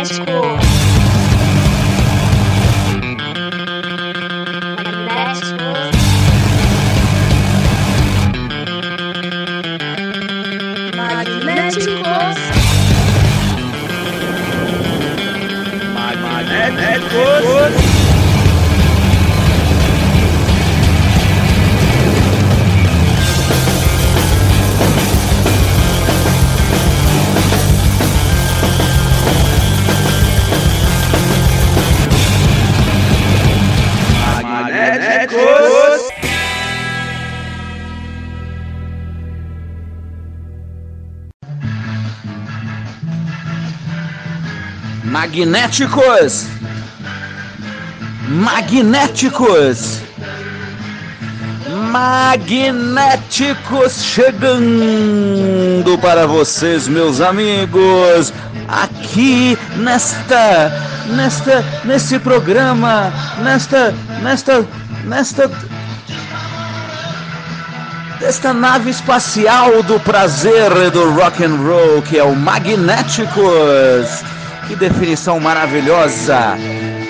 Magnético. Magnéticos! Magnéticos! Magnéticos chegando para vocês, meus amigos, aqui nesta, nesta, nesse programa, nesta, nesta, nesta, desta nave espacial do prazer e do rock and roll que é o Magnéticos. Que definição maravilhosa!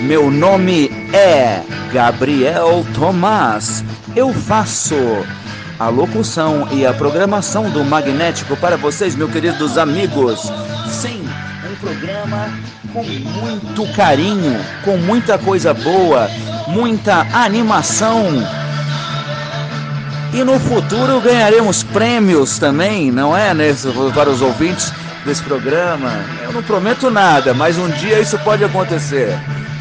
Meu nome é Gabriel Tomás. Eu faço a locução e a programação do Magnético para vocês, meus queridos amigos. Sim, um programa com muito carinho, com muita coisa boa, muita animação. E no futuro ganharemos prêmios também, não é, nesse, para os ouvintes desse programa. Eu não prometo nada, mas um dia isso pode acontecer.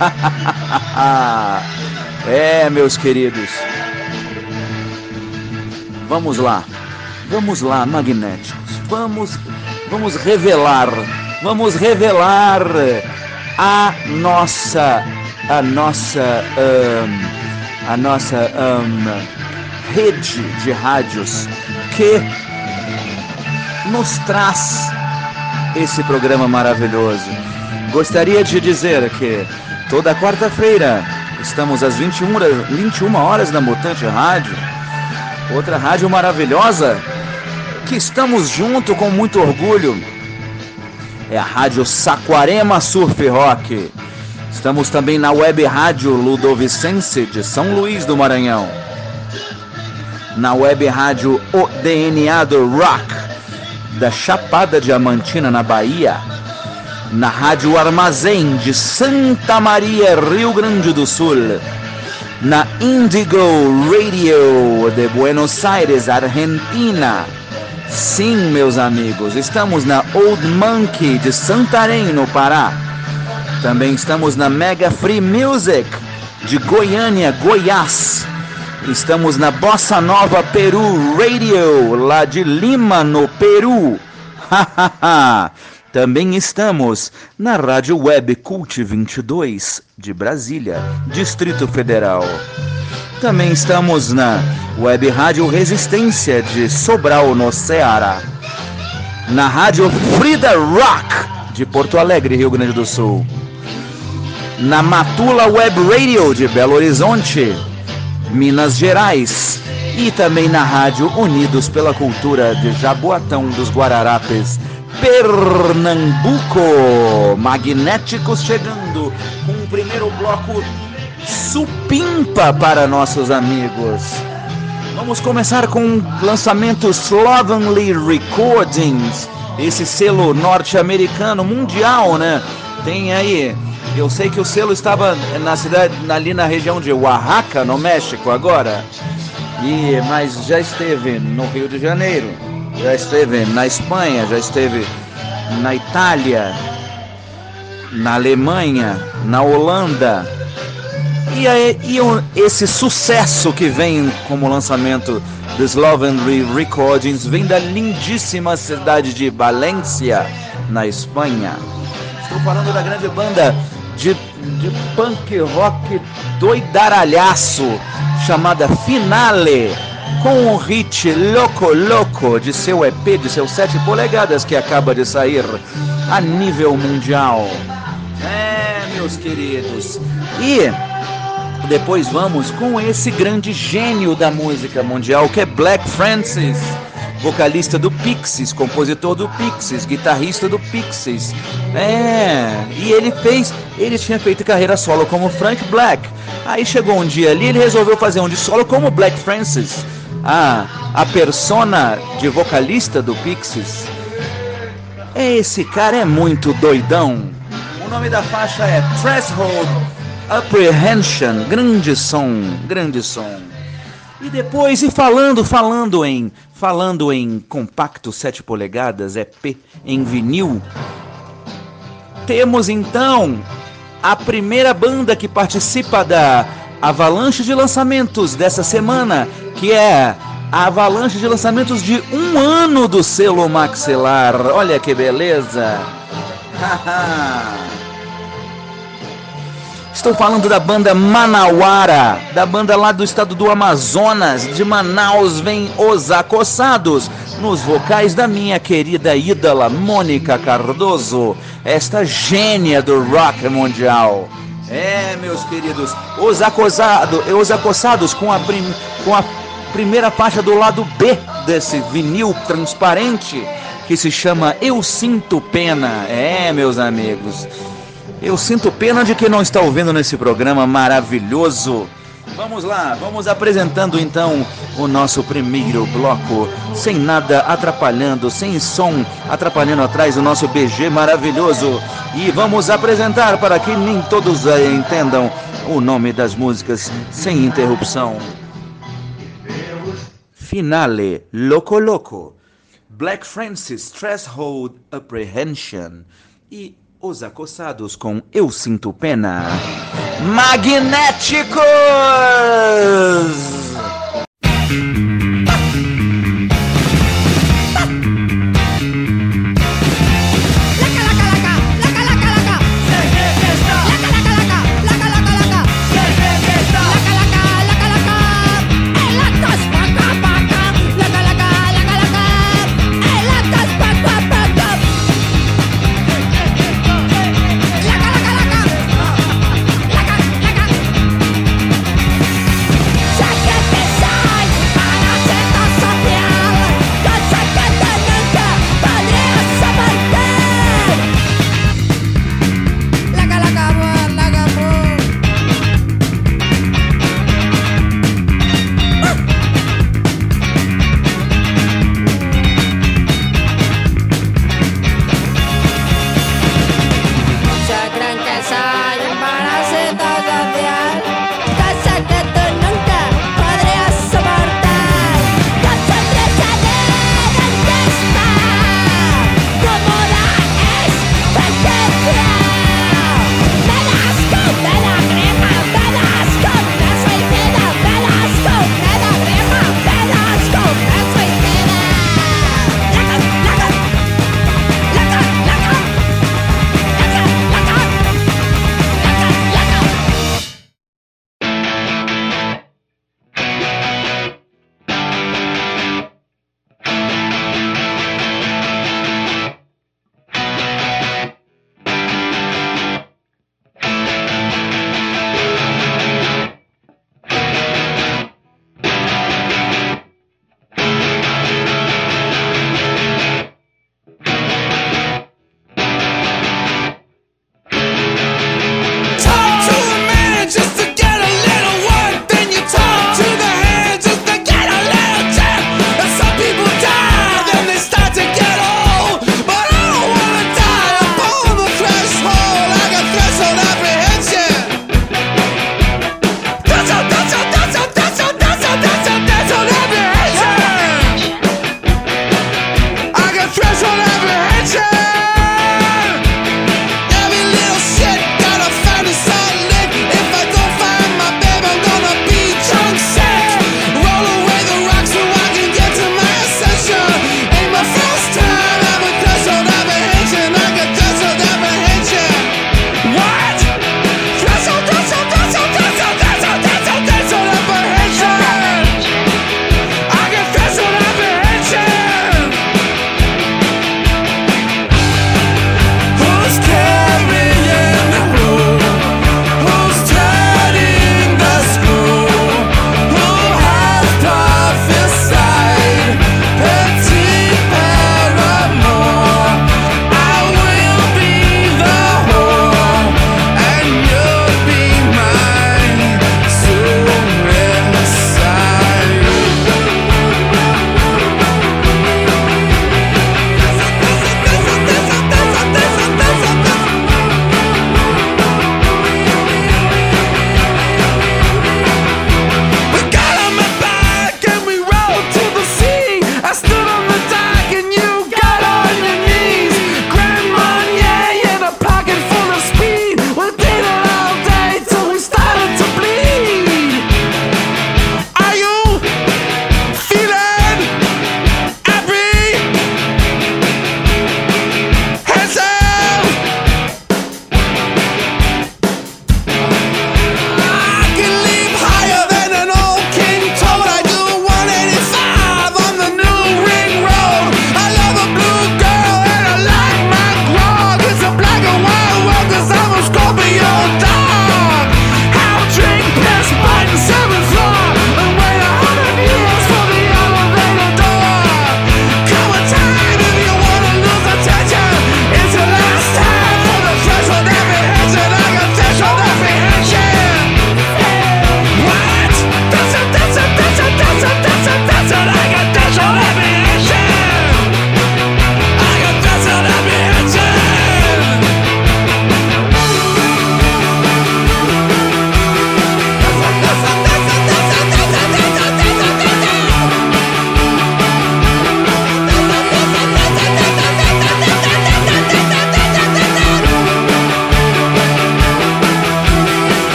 é, meus queridos. Vamos lá. Vamos lá, magnéticos. Vamos vamos revelar, vamos revelar a nossa a nossa ahn, a nossa ahn, rede de rádios que nos traz esse programa maravilhoso. Gostaria de dizer que toda quarta-feira estamos às 21 horas, 21 horas na Mutante Rádio, outra rádio maravilhosa que estamos junto com muito orgulho. É a Rádio Saquarema Surf Rock. Estamos também na web rádio Ludovicense de São Luís do Maranhão. Na web rádio O DNA do Rock da Chapada Diamantina, na Bahia, na Rádio Armazém de Santa Maria, Rio Grande do Sul, na Indigo Radio de Buenos Aires, Argentina. Sim, meus amigos, estamos na Old Monkey de Santarém, no Pará. Também estamos na Mega Free Music de Goiânia, Goiás. Estamos na Bossa Nova Peru Radio, lá de Lima, no Peru. Também estamos na Rádio Web Cult 22 de Brasília, Distrito Federal. Também estamos na Web Rádio Resistência de Sobral, no Ceará. Na Rádio Frida Rock de Porto Alegre, Rio Grande do Sul. Na Matula Web Radio de Belo Horizonte, Minas Gerais. E também na Rádio Unidos pela Cultura de Jaboatão dos Guararapes, Pernambuco. Magnéticos chegando com o primeiro bloco supimpa para nossos amigos. Vamos começar com o lançamento Slovenly Recordings, esse selo norte-americano mundial, né? Tem aí, eu sei que o selo estava na cidade, ali na região de Oaxaca, no México, agora. E mas já esteve no Rio de Janeiro, já esteve na Espanha, já esteve na Itália, na Alemanha, na Holanda. E, aí, e esse sucesso que vem como lançamento do Slovenly Recordings vem da lindíssima cidade de Valência, na Espanha. Estou falando da grande banda de, de punk rock doidaralhaço chamada Finale, com o hit Loco Loco de seu EP de seus 7 polegadas que acaba de sair a nível mundial. É, meus queridos. E depois vamos com esse grande gênio da música mundial que é Black Francis, vocalista do Pixies, compositor do Pixies, guitarrista do Pixies. É, e ele fez, ele tinha feito carreira solo como Frank Black. Aí chegou um dia ali, ele resolveu fazer um de solo como Black Francis. Ah, a persona de vocalista do Pixies. Esse cara é muito doidão. O nome da faixa é Threshold Apprehension. Grande som, grande som. E depois, e falando, falando em, falando em compacto 7 polegadas, EP em vinil, temos então a primeira banda que participa da avalanche de lançamentos dessa semana, que é a avalanche de lançamentos de um ano do selo maxilar. Olha que beleza! Estou falando da banda Manauara, da banda lá do estado do Amazonas, de Manaus, vem Os Acossados, nos vocais da minha querida ídola Mônica Cardoso, esta gênia do rock mundial. É, meus queridos, Os Acossados, os acossados com, a prim, com a primeira faixa do lado B desse vinil transparente que se chama Eu Sinto Pena. É, meus amigos. Eu sinto pena de quem não está ouvindo nesse programa maravilhoso. Vamos lá, vamos apresentando então o nosso primeiro bloco, sem nada atrapalhando, sem som atrapalhando atrás o nosso BG maravilhoso. E vamos apresentar para que nem todos entendam o nome das músicas sem interrupção. Finale, Loco Loco, Black Francis, Threshold Apprehension e os Acossados com Eu Sinto Pena. Magnéticos!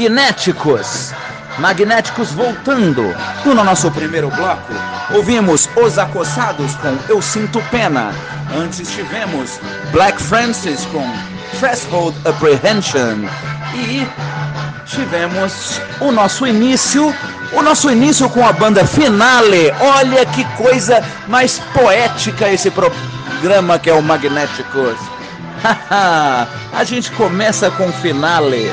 Magnéticos. Magnéticos voltando. No nosso primeiro bloco, ouvimos Os Acossados com Eu Sinto Pena. Antes tivemos Black Francis com Threshold Apprehension. E tivemos o nosso início, o nosso início com a banda Finale. Olha que coisa mais poética esse programa que é o Magnéticos. a gente começa com Finale.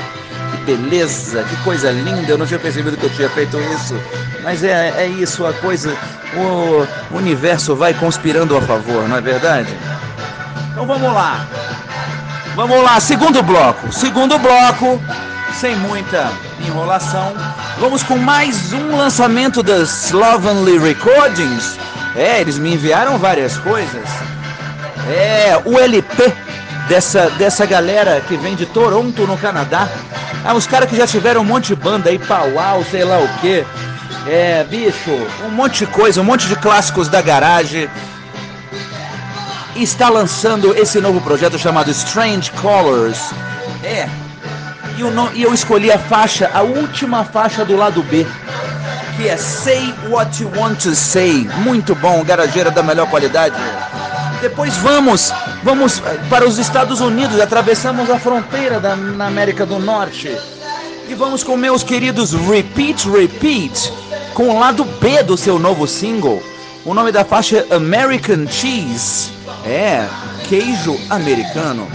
Beleza, que coisa linda. Eu não tinha percebido que eu tinha feito isso. Mas é, é isso, a coisa. O universo vai conspirando a favor, não é verdade? Então vamos lá. Vamos lá, segundo bloco. Segundo bloco, sem muita enrolação, vamos com mais um lançamento das Slovenly Recordings. É, eles me enviaram várias coisas. É, o LP dessa, dessa galera que vem de Toronto, no Canadá. Ah, os caras que já tiveram um monte de banda aí, Pauau, sei lá o que. É, bicho, um monte de coisa, um monte de clássicos da garagem. Está lançando esse novo projeto chamado Strange Colors. É, e eu, não, e eu escolhi a faixa, a última faixa do lado B, que é Say What You Want to Say. Muito bom, garageira da melhor qualidade. Depois vamos, vamos eh, para os Estados Unidos, atravessamos a fronteira da, na América do Norte. E vamos com meus queridos Repeat Repeat, com o lado B do seu novo single. O nome da faixa é American Cheese. É, queijo americano.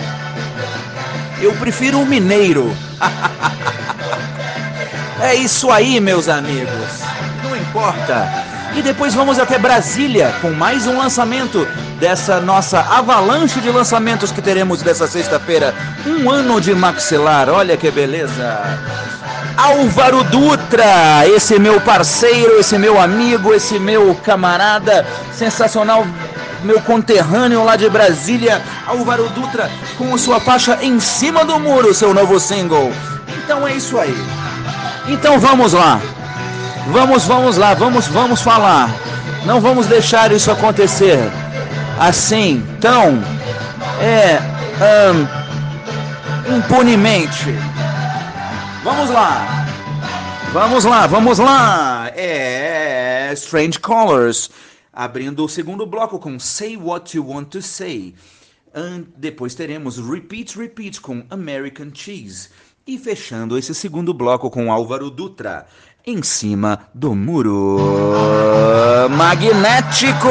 Eu prefiro o mineiro. é isso aí, meus amigos. Não importa. E depois vamos até Brasília com mais um lançamento dessa nossa avalanche de lançamentos que teremos dessa sexta-feira. Um ano de maxilar, olha que beleza. Álvaro Dutra, esse meu parceiro, esse meu amigo, esse meu camarada sensacional meu conterrâneo lá de Brasília, Álvaro Dutra, com sua faixa Em Cima do Muro, seu novo single. Então é isso aí. Então vamos lá. Vamos, vamos lá, vamos, vamos falar. Não vamos deixar isso acontecer assim, tão é impunemente. Vamos lá. Vamos lá, vamos lá. É Strange Colors abrindo o segundo bloco com Say What You Want to Say. And depois teremos Repeat Repeat com American Cheese. E fechando esse segundo bloco com Álvaro Dutra, em cima do muro. Magnéticos!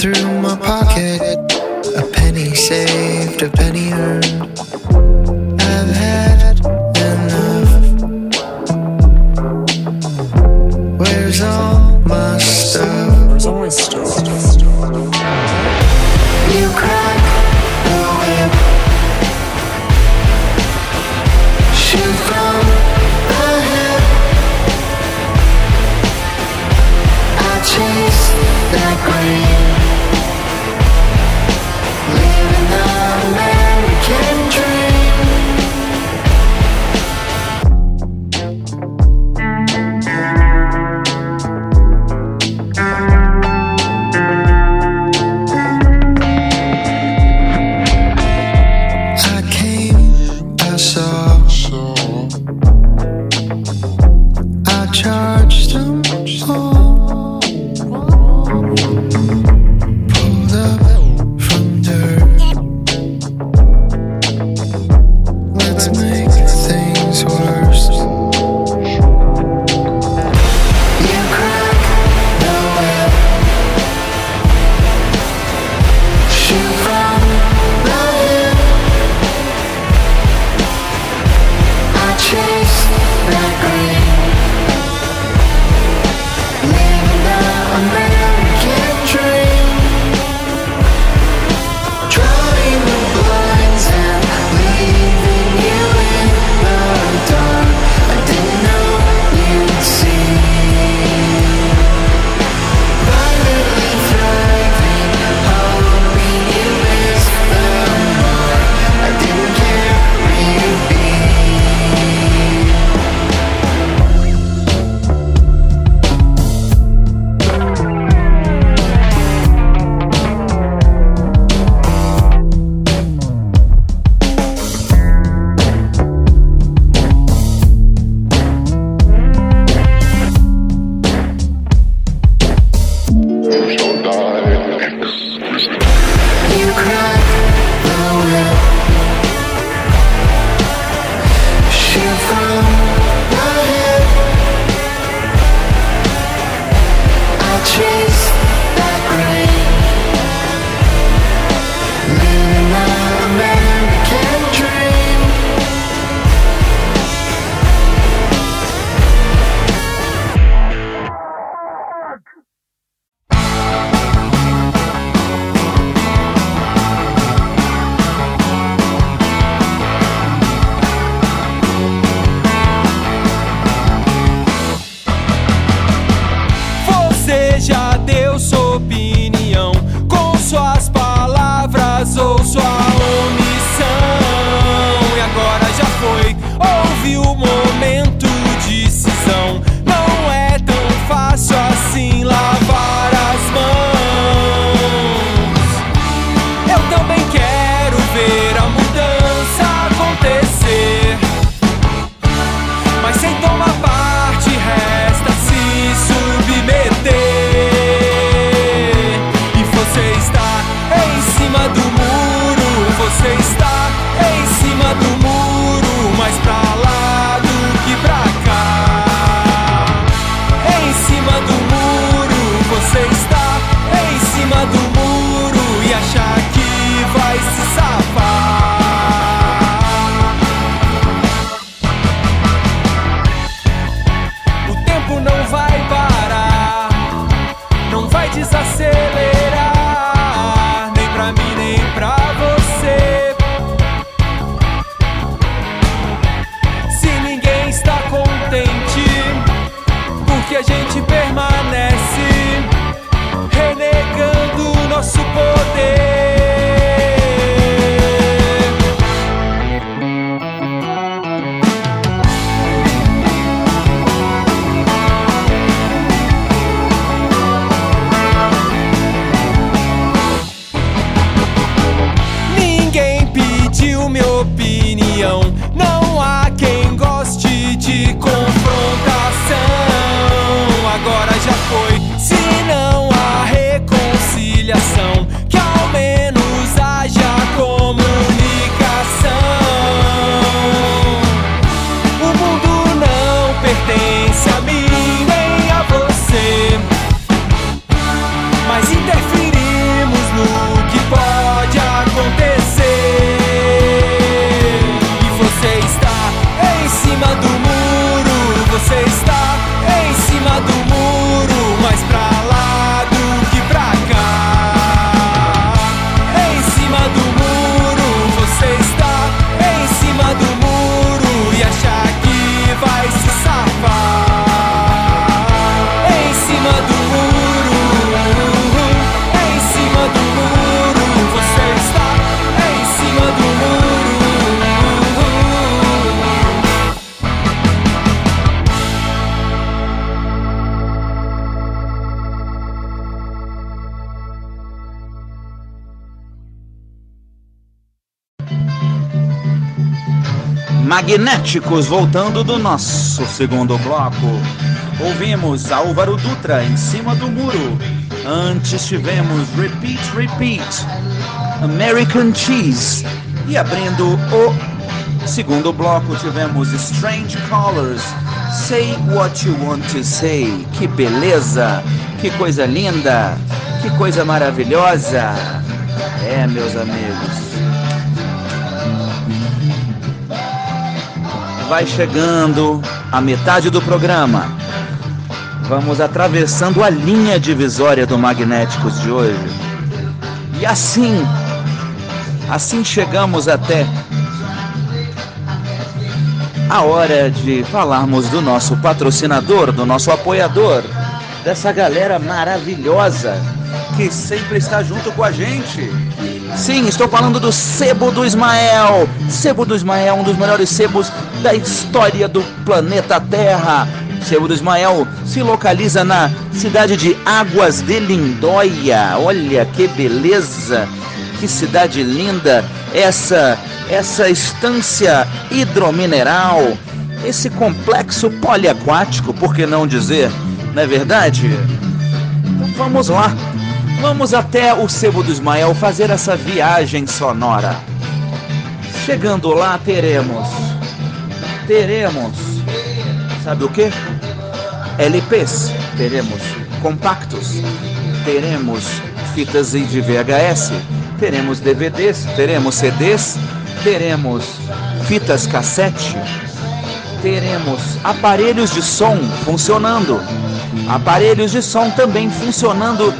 through my pocket. A penny saved, a penny earned. Magnéticos, voltando do nosso segundo bloco. Ouvimos Álvaro Dutra em cima do muro. Antes tivemos Repeat, Repeat, American Cheese. E abrindo o segundo bloco tivemos Strange Colors, Say What You Want to Say. Que beleza, que coisa linda, que coisa maravilhosa. É, meus amigos. Vai chegando a metade do programa. Vamos atravessando a linha divisória do Magnéticos de hoje. E assim, assim chegamos até a hora de falarmos do nosso patrocinador, do nosso apoiador, dessa galera maravilhosa que sempre está junto com a gente. Sim, estou falando do Sebo do Ismael. Sebo do Ismael, um dos melhores sebos da história do planeta Terra. Sebo do Ismael se localiza na cidade de Águas de Lindóia. Olha que beleza, que cidade linda essa essa estância hidromineral, esse complexo poliaquático, por que não dizer, não é verdade? Então vamos lá. Vamos até o Sebo do Ismael fazer essa viagem sonora. Chegando lá teremos teremos sabe o que? LPs, teremos compactos, teremos fitas de VHS, teremos DVDs, teremos CDs, teremos fitas cassete, teremos aparelhos de som funcionando, aparelhos de som também funcionando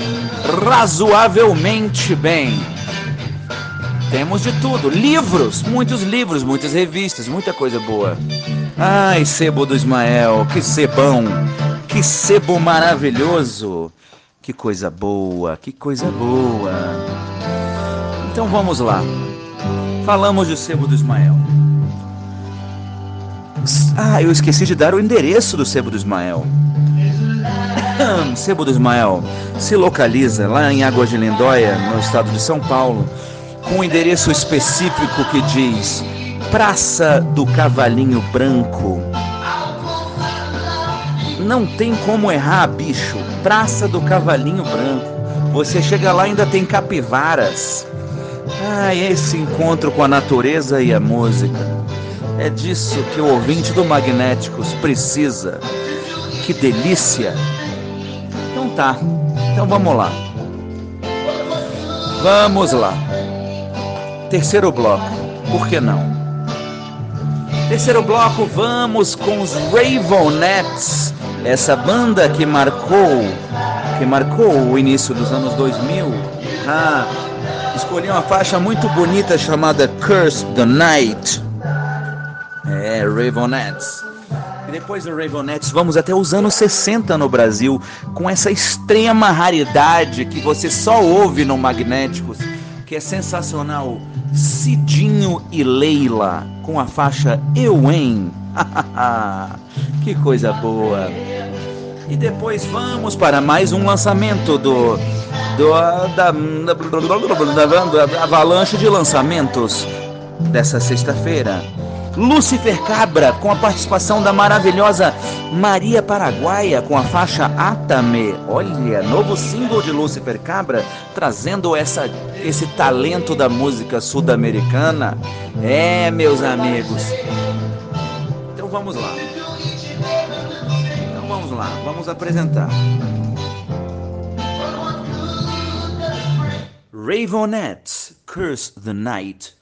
razoavelmente bem. Temos de tudo, livros, muitos livros, muitas revistas, muita coisa boa. Ai, sebo do Ismael, que sebão, que sebo maravilhoso, que coisa boa, que coisa boa. Então vamos lá. Falamos do sebo do Ismael. Ah, eu esqueci de dar o endereço do sebo do Ismael. Sebo do Ismael se localiza lá em Águas de Lindóia, no estado de São Paulo com um endereço específico que diz Praça do Cavalinho Branco. Não tem como errar, bicho. Praça do Cavalinho Branco. Você chega lá ainda tem capivaras. Ah, esse encontro com a natureza e a música. É disso que o ouvinte do Magnéticos precisa. Que delícia! Tá. Então vamos lá. Vamos lá. Terceiro bloco, por que não? Terceiro bloco, vamos com os Ravenettes, essa banda que marcou, que marcou o início dos anos 2000. Ah, escolhi uma faixa muito bonita chamada Curse the Night. É, Ravenettes. E depois do Ravenettes, vamos até os anos 60 no Brasil, com essa extrema raridade que você só ouve no Magnéticos, que é sensacional. Cidinho e Leila com a faixa Eu Hein. que coisa boa. E depois vamos para mais um lançamento do, do da, da, da, da avalanche de lançamentos dessa sexta-feira. Lúcifer Cabra, com a participação da maravilhosa Maria Paraguaia, com a faixa Atame. Olha, novo single de Lúcifer Cabra, trazendo essa, esse talento da música sul-americana. É, meus amigos. Então vamos lá. Então vamos lá, vamos apresentar. Ravenette, Curse the Night.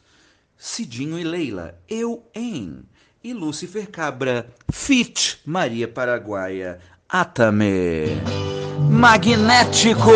Cidinho e Leila, eu em. E Lúcifer Cabra, Fit Maria Paraguaia, Atame. Magnéticos!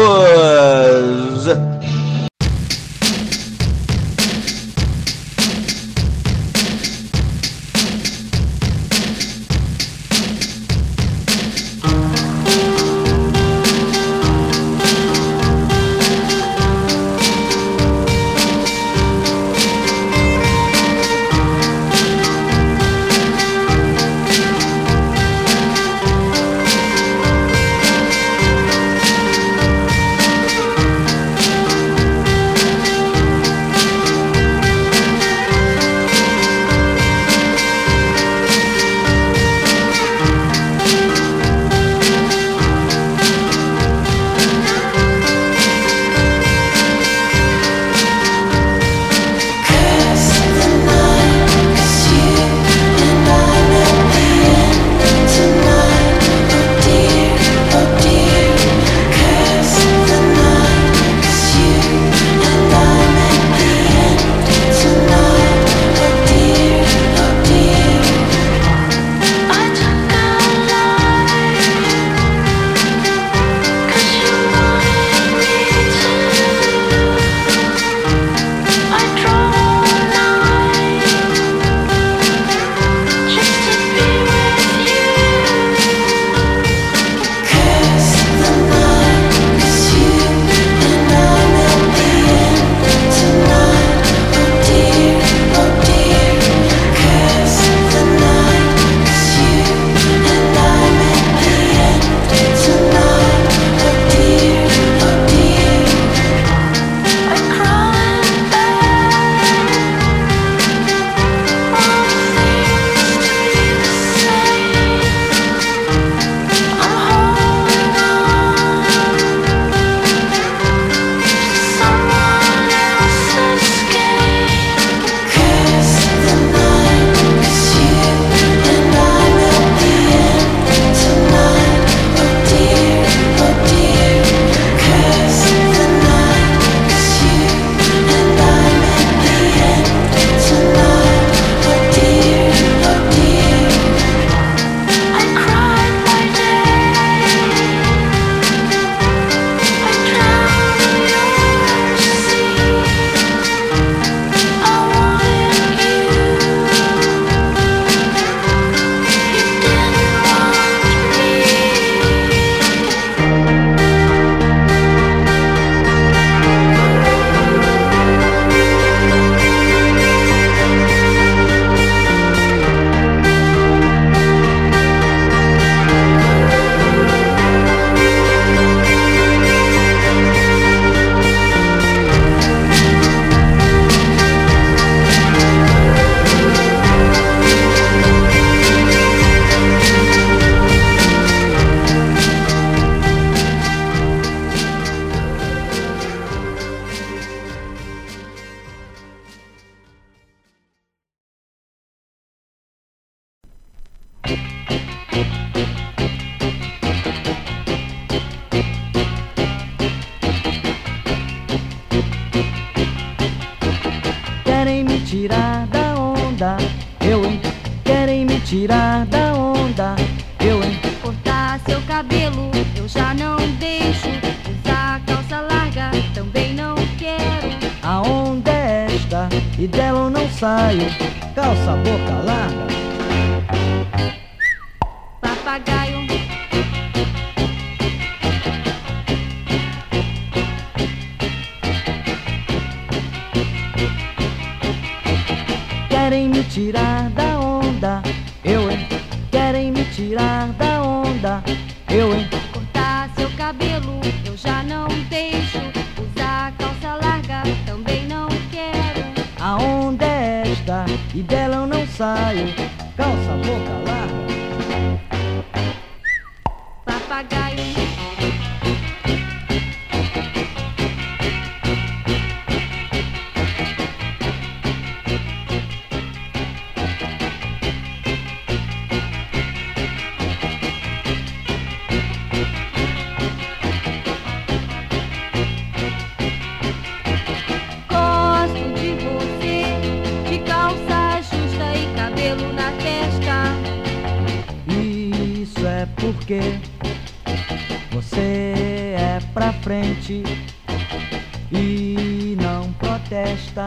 E não protesta.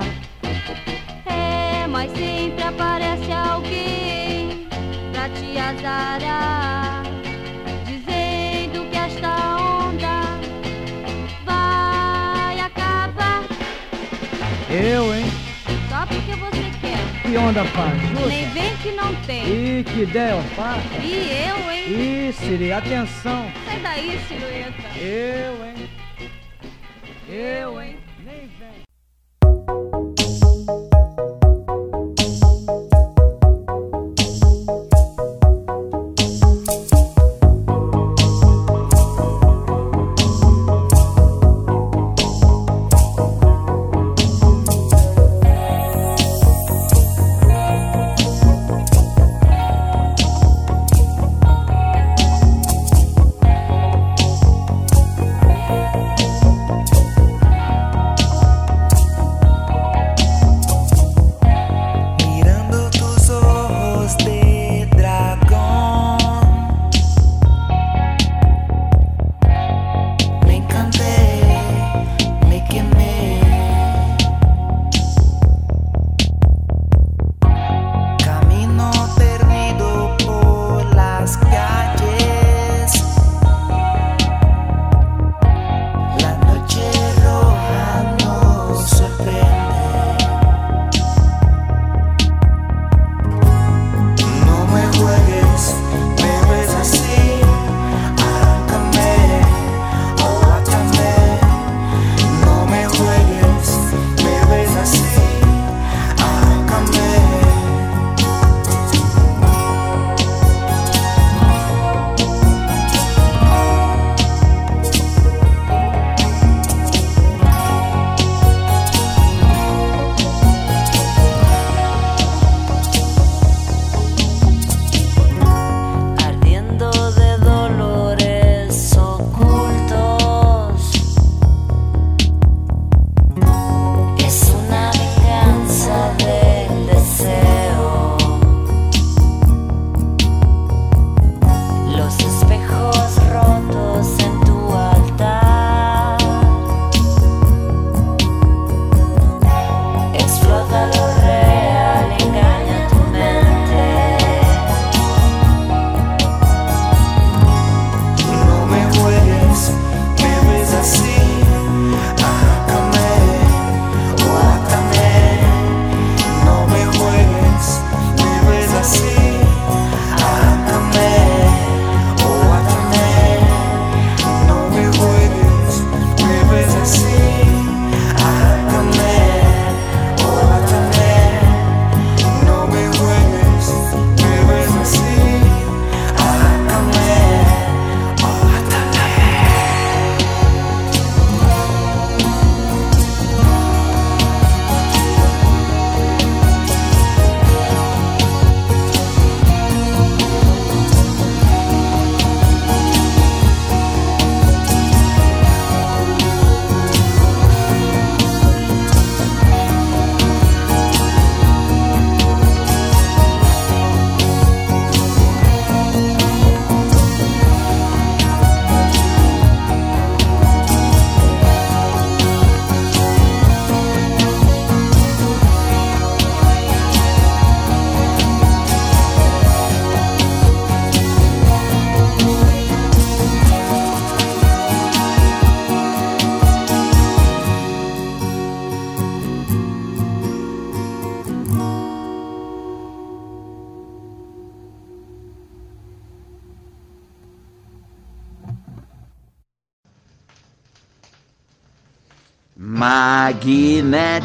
É, mas sempre aparece alguém pra te azarar, dizendo que esta onda vai acabar Eu, hein? só porque você quer. Que onda fajuta? Nem vem que não tem. Ih, que ideia opaca. E eu, hein? Ih, Siri, atenção. Sai daí, silhueta. Eu, hein? Eu,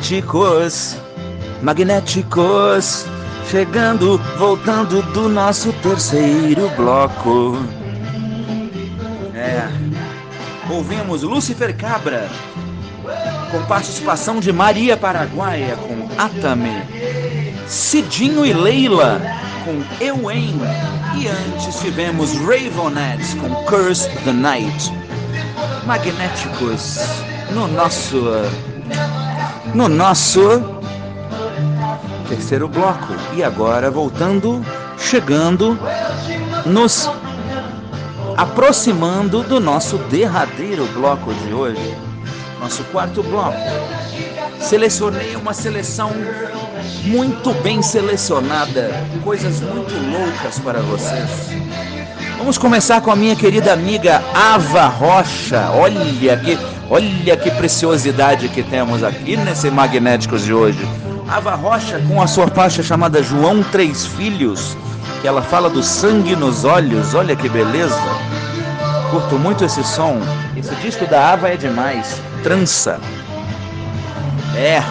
magnéticos, magnéticos, chegando, voltando do nosso terceiro bloco. É, ouvimos Lucifer Cabra, com participação de Maria Paraguaia com Atame, Cidinho e Leila com Ewen e antes tivemos Ravenettes com Curse the Night. Magnéticos no nosso no nosso terceiro bloco e agora voltando, chegando, nos aproximando do nosso derradeiro bloco de hoje, nosso quarto bloco. Selecionei uma seleção muito bem selecionada, coisas muito loucas para vocês. Vamos começar com a minha querida amiga Ava Rocha. Olha que, olha que preciosidade que temos aqui nesse Magnéticos de hoje. Ava Rocha com a sua faixa chamada João Três Filhos, que ela fala do sangue nos olhos. Olha que beleza. Curto muito esse som. Esse disco da Ava é demais. Trança. É.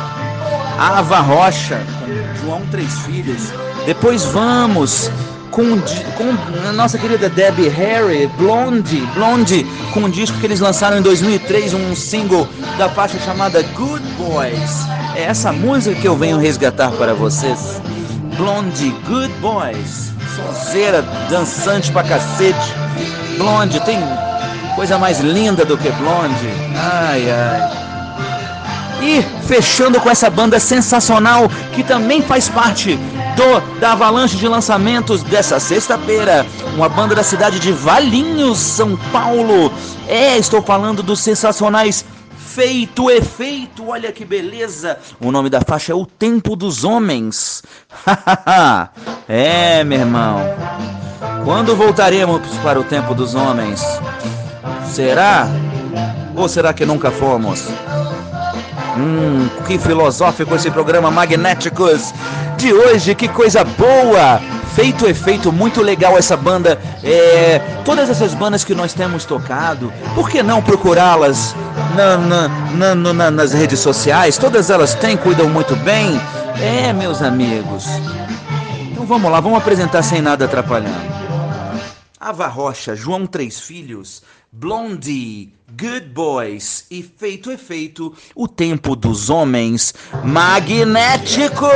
Ava Rocha com João Três Filhos. Depois vamos com, com a nossa querida Debbie Harry, Blonde, Blonde, com um disco que eles lançaram em 2003, um single da faixa chamada Good Boys. É essa música que eu venho resgatar para vocês. Blonde, Good Boys. Sonzeira, dançante pra cacete. Blonde, tem coisa mais linda do que Blonde. Ai, ai. E fechando com essa banda sensacional que também faz parte da avalanche de lançamentos dessa sexta-feira, uma banda da cidade de Valinhos, São Paulo. É, estou falando dos sensacionais Feito Efeito, olha que beleza! O nome da faixa é O Tempo dos Homens. é, meu irmão. Quando voltaremos para o Tempo dos Homens? Será? Ou será que nunca fomos? Hum, que filosófico esse programa Magnéticos de hoje, que coisa boa! Feito efeito, muito legal essa banda. É, todas essas bandas que nós temos tocado, por que não procurá-las na, na, na, nas redes sociais? Todas elas têm, cuidam muito bem. É, meus amigos. Então vamos lá, vamos apresentar sem nada atrapalhando. Ava Rocha, João Três Filhos, Blondie, Good Boys e feito efeito o tempo dos homens magnéticos.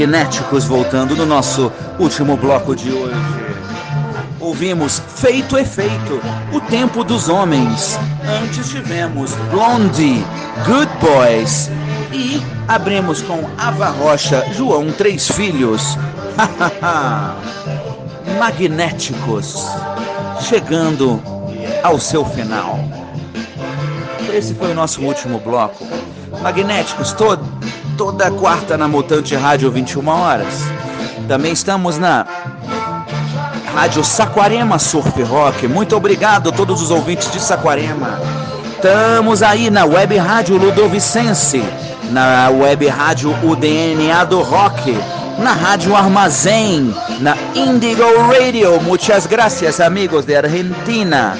Magnéticos voltando no nosso último bloco de hoje. Ouvimos Feito é Feito, O Tempo dos Homens. Antes tivemos Blondie, Good Boys. E abrimos com Ava Rocha, João Três Filhos. Magnéticos, chegando ao seu final. Esse foi o nosso último bloco. Magnéticos, to toda quarta na Mutante Rádio, 21 horas. Também estamos na Rádio Saquarema Surf Rock. Muito obrigado a todos os ouvintes de Saquarema. Estamos aí na Web Rádio Ludovicense, na Web Rádio UDNA do Rock, na Rádio Armazém, na Indigo Radio. Muchas gracias, amigos de Argentina.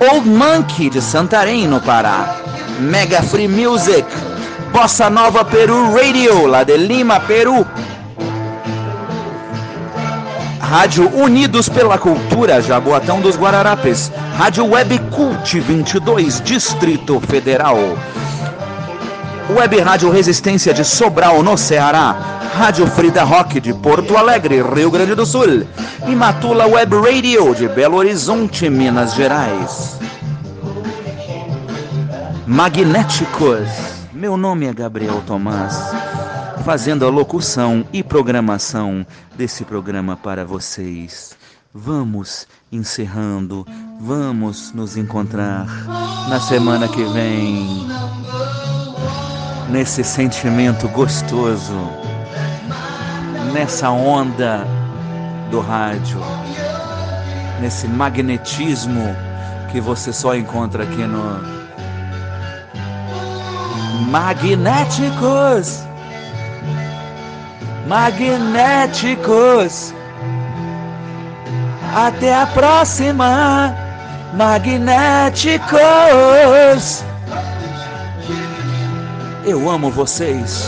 Old Monkey de Santarém, no Pará. Mega Free Music. Bossa Nova Peru Radio, lá de Lima, Peru. Rádio Unidos pela Cultura, Jaboatão dos Guararapes. Rádio Web Cult 22, Distrito Federal. Web Rádio Resistência de Sobral, no Ceará. Rádio Frida Rock de Porto Alegre, Rio Grande do Sul. E Matula Web Radio de Belo Horizonte, Minas Gerais. Magnéticos. Meu nome é Gabriel Tomás, fazendo a locução e programação desse programa para vocês. Vamos encerrando, vamos nos encontrar na semana que vem, nesse sentimento gostoso, nessa onda do rádio, nesse magnetismo que você só encontra aqui no Magnéticos. Magnéticos. Até a próxima, magnéticos. Eu amo vocês.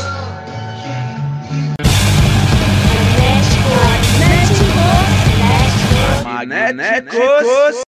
Magnéticos.